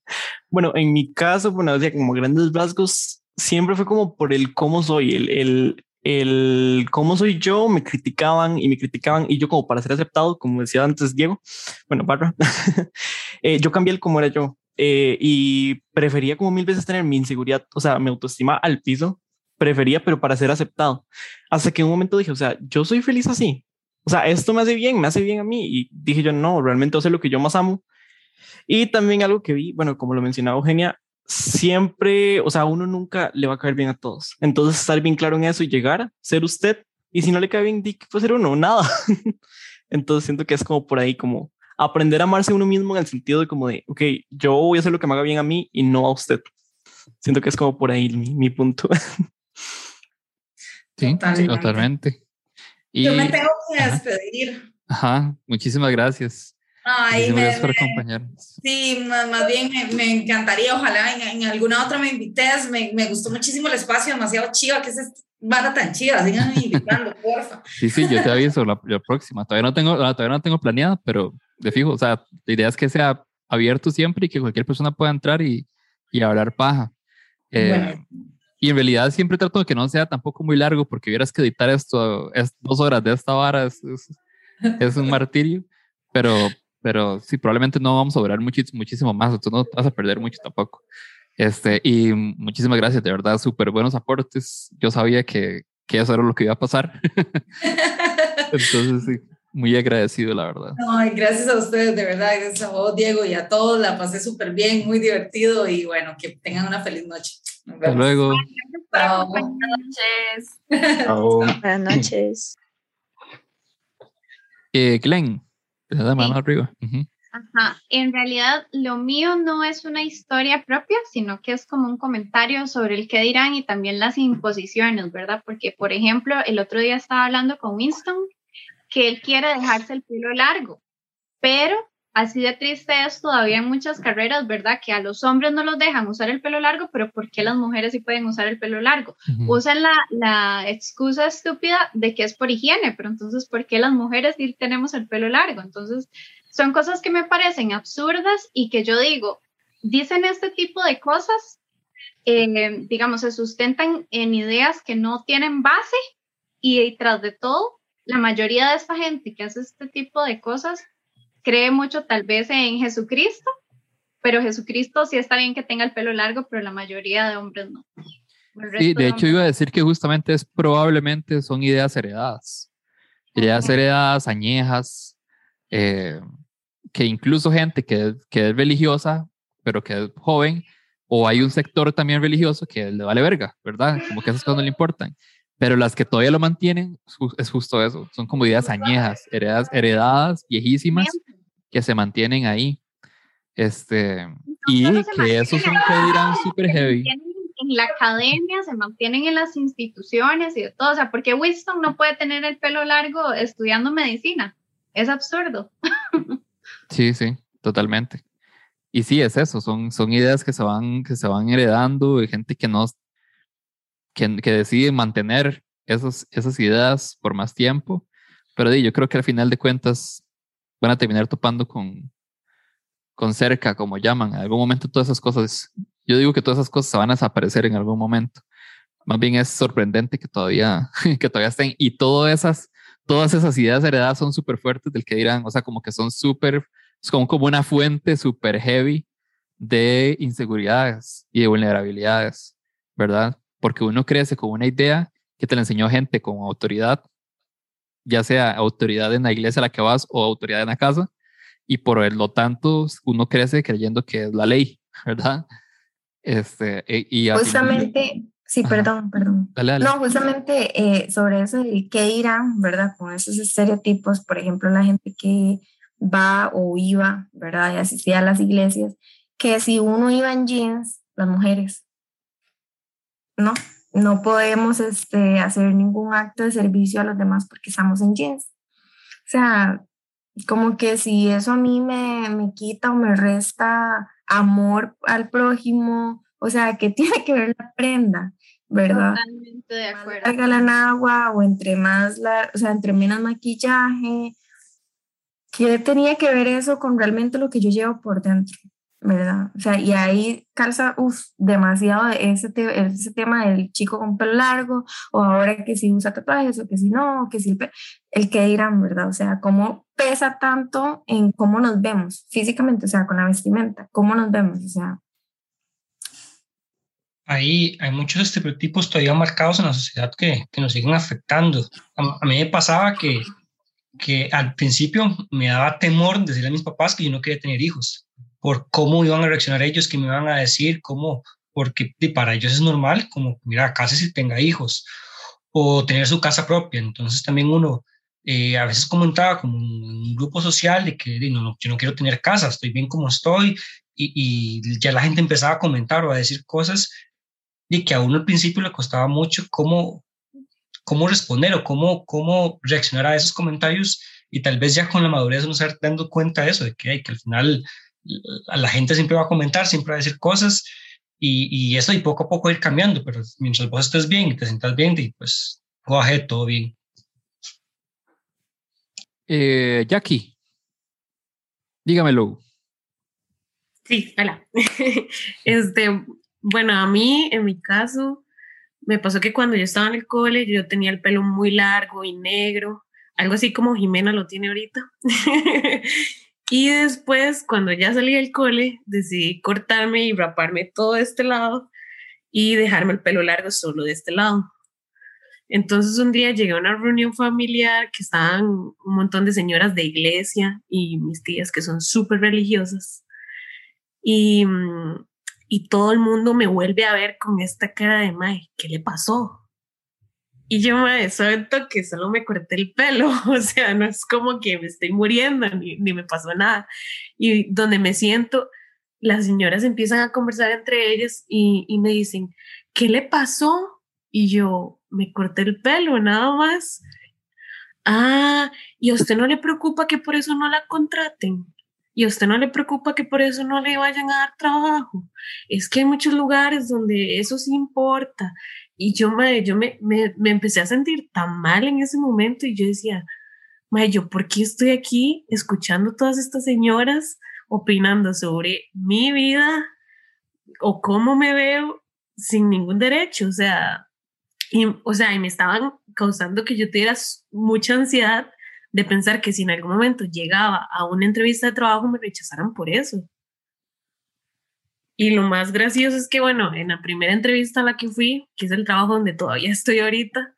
bueno, en mi caso, bueno, decía como grandes rasgos, siempre fue como por el cómo soy, el, el, el cómo soy yo, me criticaban y me criticaban y yo como para ser aceptado, como decía antes Diego, bueno, Barra, [LAUGHS] eh, yo cambié el cómo era yo eh, y prefería como mil veces tener mi inseguridad, o sea, mi autoestima al piso, prefería, pero para ser aceptado. Hasta que un momento dije, o sea, yo soy feliz así. O sea, esto me hace bien, me hace bien a mí. Y dije yo, no, realmente hace lo que yo más amo. Y también algo que vi, bueno, como lo mencionaba Eugenia, siempre, o sea, uno nunca le va a caer bien a todos. Entonces, estar bien claro en eso y llegar, ser usted. Y si no le cae bien, ¿qué puede ser uno? Nada. [LAUGHS] Entonces, siento que es como por ahí, como aprender a amarse a uno mismo en el sentido de como de, ok, yo voy a hacer lo que me haga bien a mí y no a usted. Siento que es como por ahí mi, mi punto. [LAUGHS] Sí, totalmente. Y, Yo me tengo que despedir. Ajá, muchísimas gracias. Ay, me, gracias por acompañarnos. Sí, más, bien me, encantaría, ojalá en, alguna otra me invites. Me, me, gustó muchísimo el espacio, demasiado chiva, que es vara tan chiva, sigan [LAUGHS] invitando, porfa. Sí, sí, yo te aviso la, la, próxima. Todavía no tengo, todavía no tengo planeada, pero de fijo, o sea, la idea es que sea abierto siempre y que cualquier persona pueda entrar y, y hablar paja. Eh, y en realidad siempre trato de que no sea tampoco muy largo, porque vieras que editar esto, es dos horas de esta vara es, es, un [LAUGHS] martirio, pero, pero sí, probablemente no vamos a durar muchísimo, muchísimo más, tú no vas a perder mucho tampoco. Este, y muchísimas gracias, de verdad, súper buenos aportes. Yo sabía que, que eso era lo que iba a pasar. [LAUGHS] Entonces, sí, muy agradecido, la verdad. Ay, gracias a ustedes, de verdad, gracias a vos, Diego, y a todos. La pasé súper bien, muy divertido y bueno, que tengan una feliz noche. Hasta luego. Buenas noches. [LAUGHS] Buenas noches. Eh, Glenn, te da mano arriba. Ajá. En realidad, lo mío no es una historia propia, sino que es como un comentario sobre el qué dirán y también las imposiciones, ¿verdad? Porque, por ejemplo, el otro día estaba hablando con Winston que él quiere dejarse el pelo largo, pero así de triste es todavía en muchas carreras, ¿verdad? Que a los hombres no los dejan usar el pelo largo, pero ¿por qué las mujeres sí pueden usar el pelo largo? Usan la, la, excusa estúpida de que es por higiene, pero entonces, ¿por qué las mujeres sí tenemos el pelo largo? Entonces, son cosas que me parecen absurdas y que yo digo, dicen este tipo de cosas, eh, digamos, se sustentan en ideas que no tienen base y tras de todo, la mayoría de esta gente que hace este tipo de cosas cree mucho tal vez en Jesucristo, pero Jesucristo sí está bien que tenga el pelo largo, pero la mayoría de hombres no. Sí, de, hecho iba a decir que justamente es probablemente son ideas heredadas, ideas heredadas, añejas, eh, que incluso gente que, que es religiosa, pero que es joven, o hay un sector también religioso que le vale verga, ¿verdad? Como que esas cosas no le importan. Pero las que todavía lo mantienen es justo eso, son como ideas añejas, heredadas, heredadas viejísimas, que se mantienen ahí. Este, y que esos son que dirán súper heavy. En la academia, se mantienen en las instituciones y de todo. O sea, porque Winston no puede tener el pelo largo estudiando medicina. Es absurdo. Sí, sí, totalmente. Y sí, es eso, son, son ideas que se van, que se van heredando de gente que no, que, que decide mantener esos, esas ideas por más tiempo. Pero yo creo que al final de cuentas van a terminar topando con, con cerca, como llaman. En algún momento todas esas cosas, yo digo que todas esas cosas van a desaparecer en algún momento. Más bien es sorprendente que todavía, [LAUGHS] que todavía estén y todas esas, todas esas ideas heredadas son súper fuertes del que dirán, o sea, como que son súper, son como una fuente súper heavy de inseguridades y de vulnerabilidades, ¿verdad? Porque uno crece con una idea que te la enseñó gente con autoridad ya sea autoridad en la iglesia a la que vas o autoridad en la casa, y por lo tanto uno crece creyendo que es la ley, [LAUGHS] ¿verdad? Este, e, y justamente, sí, perdón, perdón. No, justamente eh, sobre eso, el qué dirán, ¿verdad? Con esos estereotipos, por ejemplo, la gente que va o iba, ¿verdad? Y asistía a las iglesias, que si uno iba en jeans, las mujeres, ¿no? no podemos este, hacer ningún acto de servicio a los demás porque estamos en jeans. O sea, como que si eso a mí me, me quita o me resta amor al prójimo, o sea, que [LAUGHS] tiene que ver la prenda, ¿verdad? Totalmente de acuerdo. Regalan agua o entre más, la, o sea, entre menos maquillaje. ¿Qué tenía que ver eso con realmente lo que yo llevo por dentro? ¿Verdad? O sea, y ahí calza, uff, demasiado ese, ese tema del chico con pelo largo, o ahora que si usa tatuajes, o que si no, o que si el que dirán, ¿verdad? O sea, cómo pesa tanto en cómo nos vemos físicamente, o sea, con la vestimenta, cómo nos vemos, o sea. Ahí hay muchos estereotipos todavía marcados en la sociedad que, que nos siguen afectando. A, a mí me pasaba que, que al principio me daba temor decirle a mis papás que yo no quería tener hijos por cómo iban a reaccionar ellos, qué me iban a decir, cómo, porque para ellos es normal, como, mira, casi si tenga hijos, o tener su casa propia. Entonces también uno eh, a veces comentaba como un grupo social de que no, no, yo no quiero tener casa, estoy bien como estoy, y, y, ya la gente empezaba a comentar o a decir cosas y que a uno al principio le costaba mucho cómo, cómo responder o cómo, cómo reaccionar a esos comentarios y tal vez ya con la madurez uno se dando cuenta de eso, de que, que al final la gente siempre va a comentar, siempre va a decir cosas y, y eso y poco a poco ir cambiando, pero mientras vos estés bien y te sientas bien, y pues coge todo bien. Eh, Jackie, dígamelo. Sí, hola. [LAUGHS] este, bueno, a mí, en mi caso, me pasó que cuando yo estaba en el cole, yo tenía el pelo muy largo y negro, algo así como Jimena lo tiene ahorita. [LAUGHS] Y después, cuando ya salí del cole, decidí cortarme y raparme todo este lado y dejarme el pelo largo solo de este lado. Entonces un día llegué a una reunión familiar que estaban un montón de señoras de iglesia y mis tías que son súper religiosas. Y, y todo el mundo me vuelve a ver con esta cara de, May, ¿qué le pasó? Y yo me suelto que solo me corté el pelo, [LAUGHS] o sea, no es como que me estoy muriendo ni, ni me pasó nada. Y donde me siento, las señoras empiezan a conversar entre ellas y, y me dicen, ¿qué le pasó? Y yo, me corté el pelo, nada más. Ah, ¿y a usted no le preocupa que por eso no la contraten? ¿Y a usted no le preocupa que por eso no le vayan a dar trabajo? Es que hay muchos lugares donde eso sí importa y yo, me yo me, me, me, empecé a sentir tan mal en ese momento y yo decía, madre, ¿yo por qué estoy aquí escuchando todas estas señoras opinando sobre mi vida o cómo me veo sin ningún derecho? O sea, y, o sea, y me estaban causando que yo tuviera mucha ansiedad de pensar que si en algún momento llegaba a una entrevista de trabajo me rechazaran por eso. Y lo más gracioso es que, bueno, en la primera entrevista a la que fui, que es el trabajo donde todavía estoy ahorita,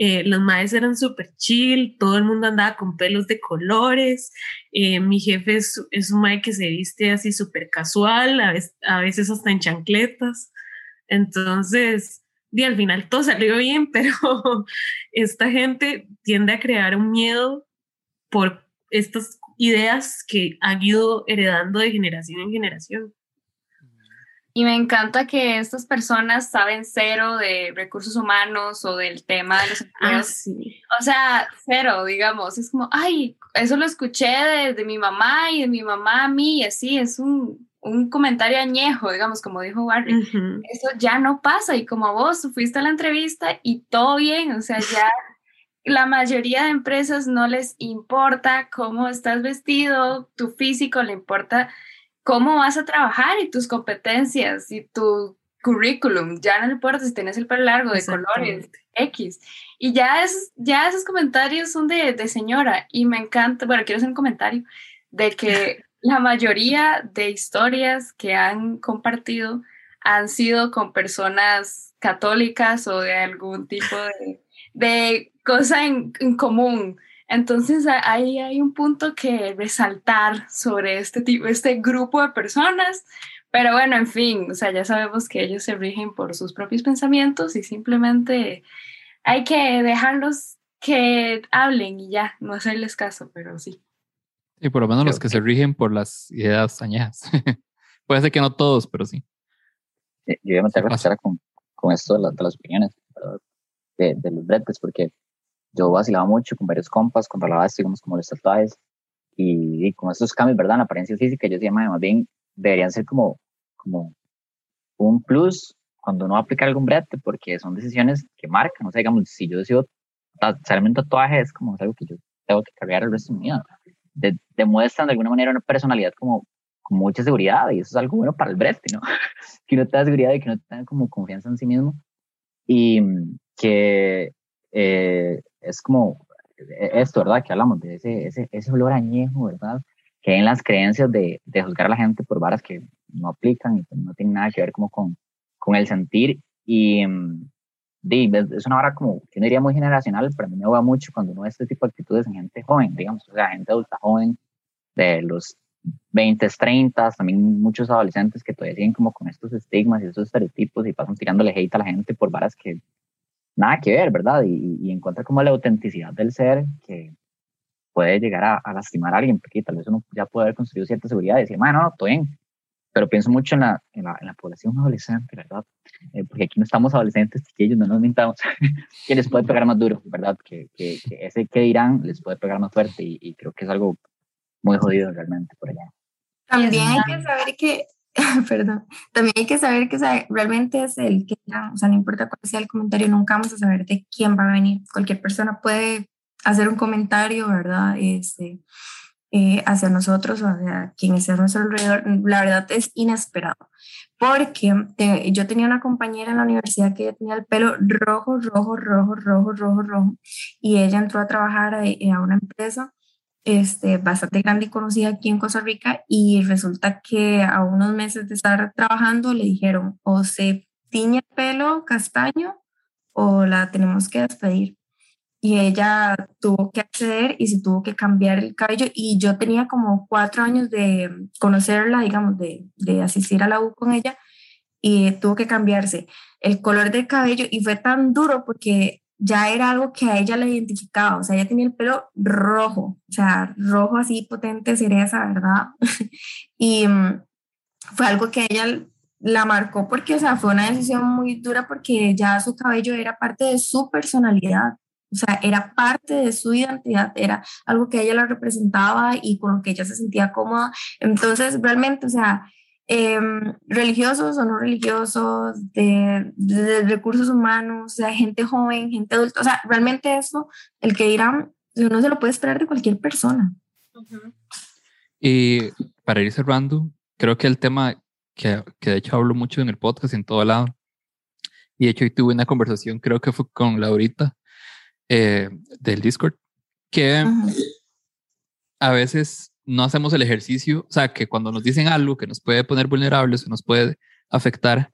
eh, los maes eran súper chill, todo el mundo andaba con pelos de colores, eh, mi jefe es, es, un mae que se viste así súper casual, a veces, a veces, hasta en chancletas, entonces, y al final todo salió bien, [LAUGHS] pero esta gente tiende a crear un miedo por estas ideas que han ido heredando de generación en generación. Y me encanta que estas personas saben cero de recursos humanos o del tema de los Ah, sí. O sea, cero, digamos. Es como, ay, eso lo escuché de, de, mi mamá y de mi mamá a mí y así. Es un, un comentario añejo, digamos, como dijo Barry. Uh -huh. Eso ya no pasa. Y como vos fuiste a la entrevista y todo bien, o sea, ya [LAUGHS] la mayoría de empresas no les importa cómo estás vestido, tu físico, le importa cómo vas a trabajar y tus competencias y tu currículum. Ya no importa si tienes el pelo largo, de colores, X. Y ya, es, ya esos comentarios son de, de señora y me encanta, bueno, quiero hacer un comentario de que [LAUGHS] la mayoría de historias que han compartido han sido con personas católicas o de algún tipo de, de cosa en, en común. Entonces ahí hay un punto que resaltar sobre este tipo, este grupo de personas, pero bueno, en fin, o sea, ya sabemos que ellos se rigen por sus propios pensamientos y simplemente hay que dejarlos que hablen y ya, no hacerles caso, pero sí. Y por lo menos los que se rigen por las ideas añejas. [LAUGHS] Puede ser que no todos, pero sí. Yo voy a meter la con, con esto de, las opiniones de, de, los bretes, porque yo vacilaba mucho con varios compas, controlaba esto, digamos, como los tatuajes, y, con estos cambios, ¿verdad? En apariencia física, yo decía, más bien deberían ser como, como un plus cuando uno aplica algún brete, porque son decisiones que marcan, o sea, digamos, si yo decido hacerme un tatuaje, es como algo que yo tengo que cargar el resto de mi vida. demuestran de alguna manera una personalidad como con mucha seguridad y eso es algo bueno para el brete, ¿no? [LAUGHS] que uno tenga seguridad y que uno tenga como confianza en sí mismo y que eh, es como esto, ¿verdad? Que hablamos de ese, ese, ese olor añejo, ¿verdad? Que hay en las creencias de, de juzgar a la gente por varas que no aplican y que no tienen nada que ver como con, con el sentir y es una vara como, yo diría muy generacional, pero a mí me va mucho cuando uno ve este tipo de actitudes en gente joven, digamos, o sea, gente adulta joven de los 20, 30, también muchos adolescentes que todavía siguen como con estos estigmas y estos estereotipos y pasan tirándole hate a la gente por varas que nada que ver, ¿verdad? Y, y encuentra como la autenticidad del ser que puede llegar a, lastimar a alguien, porque tal vez uno ya puede haber construido cierta seguridad y decir, bueno, no, estoy bien. Pero pienso mucho en la, en la, en la población adolescente, ¿verdad? Eh, porque aquí no estamos adolescentes, ellos no nos mintamos, [LAUGHS] que les puede pegar más duro, ¿verdad? Que, que, ese que dirán les puede pegar más fuerte y, y creo que es algo muy jodido realmente por allá. También hay que saber que, [LAUGHS] perdón, también hay que saber que realmente es el que, o sea, no importa cuál sea el comentario, nunca vamos a saber de quién va a venir. Cualquier persona puede hacer un comentario, ¿verdad? Este, eh, hacia nosotros o hacia quien esté a nuestro alrededor, la verdad es inesperado. Porque yo tenía una compañera en la universidad que tenía el pelo rojo, rojo, rojo, rojo, rojo, rojo, y ella entró a trabajar a, a una empresa este, bastante grande y conocida aquí en Costa Rica y resulta que a unos meses de estar trabajando le dijeron o se tiñe el pelo castaño o la tenemos que despedir. Y ella tuvo que acceder y se tuvo que cambiar el cabello y yo tenía como cuatro años de conocerla, digamos, de, de asistir a la U con ella y tuvo que cambiarse el color del cabello y fue tan duro porque ya era algo que a ella le identificaba, o sea, ella tenía el pelo rojo, o sea, rojo así potente, cereza, ¿verdad? [LAUGHS] y mm, fue algo que ella la marcó porque, o sea, fue una decisión muy dura porque ya su cabello era parte de su personalidad, o sea, era parte de su identidad, era algo que ella la representaba y con lo que ella se sentía cómoda. Entonces, realmente, o sea, Em, religiosos o no religiosos, de, recursos humanos, de gente joven, gente adulta. O sea, realmente eso, el que dirán, uno se lo puede esperar de cualquier persona. Y para ir cerrando, creo que el tema que, que de hecho hablo mucho en el podcast en todo lado, y de hecho hoy tuve una conversación, creo que fue con Laurita eh, del Discord, que a veces no hacemos el ejercicio, o sea, que cuando nos dicen algo que nos puede poner vulnerables, que nos puede afectar,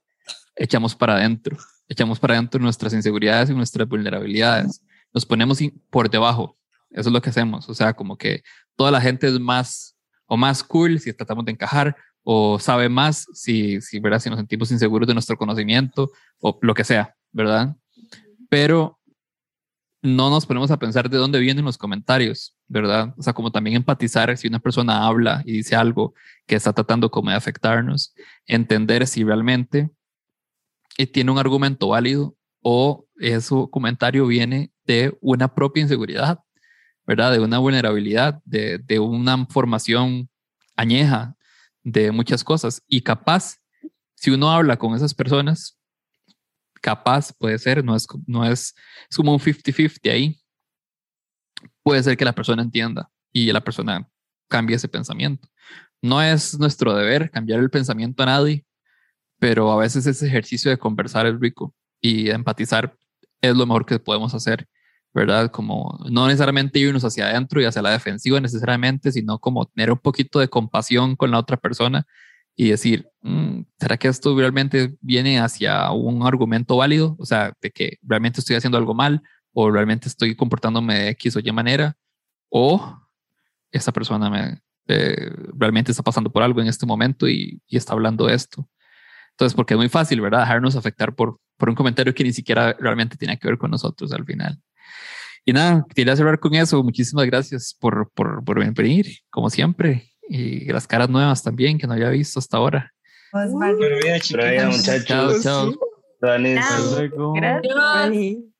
echamos para adentro, echamos para adentro nuestras inseguridades y nuestras vulnerabilidades, nos ponemos por debajo, eso es lo que hacemos, o sea, como que toda la gente es más o más cool si tratamos de encajar o sabe más si, si, ¿verdad? si nos sentimos inseguros de nuestro conocimiento o lo que sea, ¿verdad? Pero no nos ponemos a pensar de dónde vienen los comentarios, ¿verdad? O sea, como también empatizar si una persona habla y dice algo que está tratando como de afectarnos, entender si realmente eh, tiene un argumento válido o ese comentario viene de una propia inseguridad, ¿verdad? De una vulnerabilidad, de, una formación añeja de muchas cosas. Y capaz, si uno habla con esas personas, capaz puede ser, no es, no es, es un 50-50 ahí. Puede ser que la persona entienda y la persona cambie ese pensamiento. No es nuestro deber cambiar el pensamiento a nadie, pero a veces ese ejercicio de conversar es rico y empatizar es lo mejor que podemos hacer, ¿verdad? Como no necesariamente irnos hacia adentro y hacia la defensiva necesariamente, sino como tener un poquito de compasión con la otra persona y decir, mm, ¿será que esto realmente viene hacia un argumento válido? O sea, de que realmente estoy haciendo algo mal o realmente estoy comportándome de X o Y manera o esa persona me, eh, realmente está pasando por algo en este momento y, y, está hablando de esto. Entonces, porque es muy fácil, ¿verdad? Dejarnos afectar por, por un comentario que ni siquiera realmente tiene que ver con nosotros al final. Y nada, quería cerrar con eso. Muchísimas gracias por, por, por venir, como siempre y las caras nuevas también que no había visto hasta ahora. Pero bien, muchachos. Chao, chao. Dani. Gracias.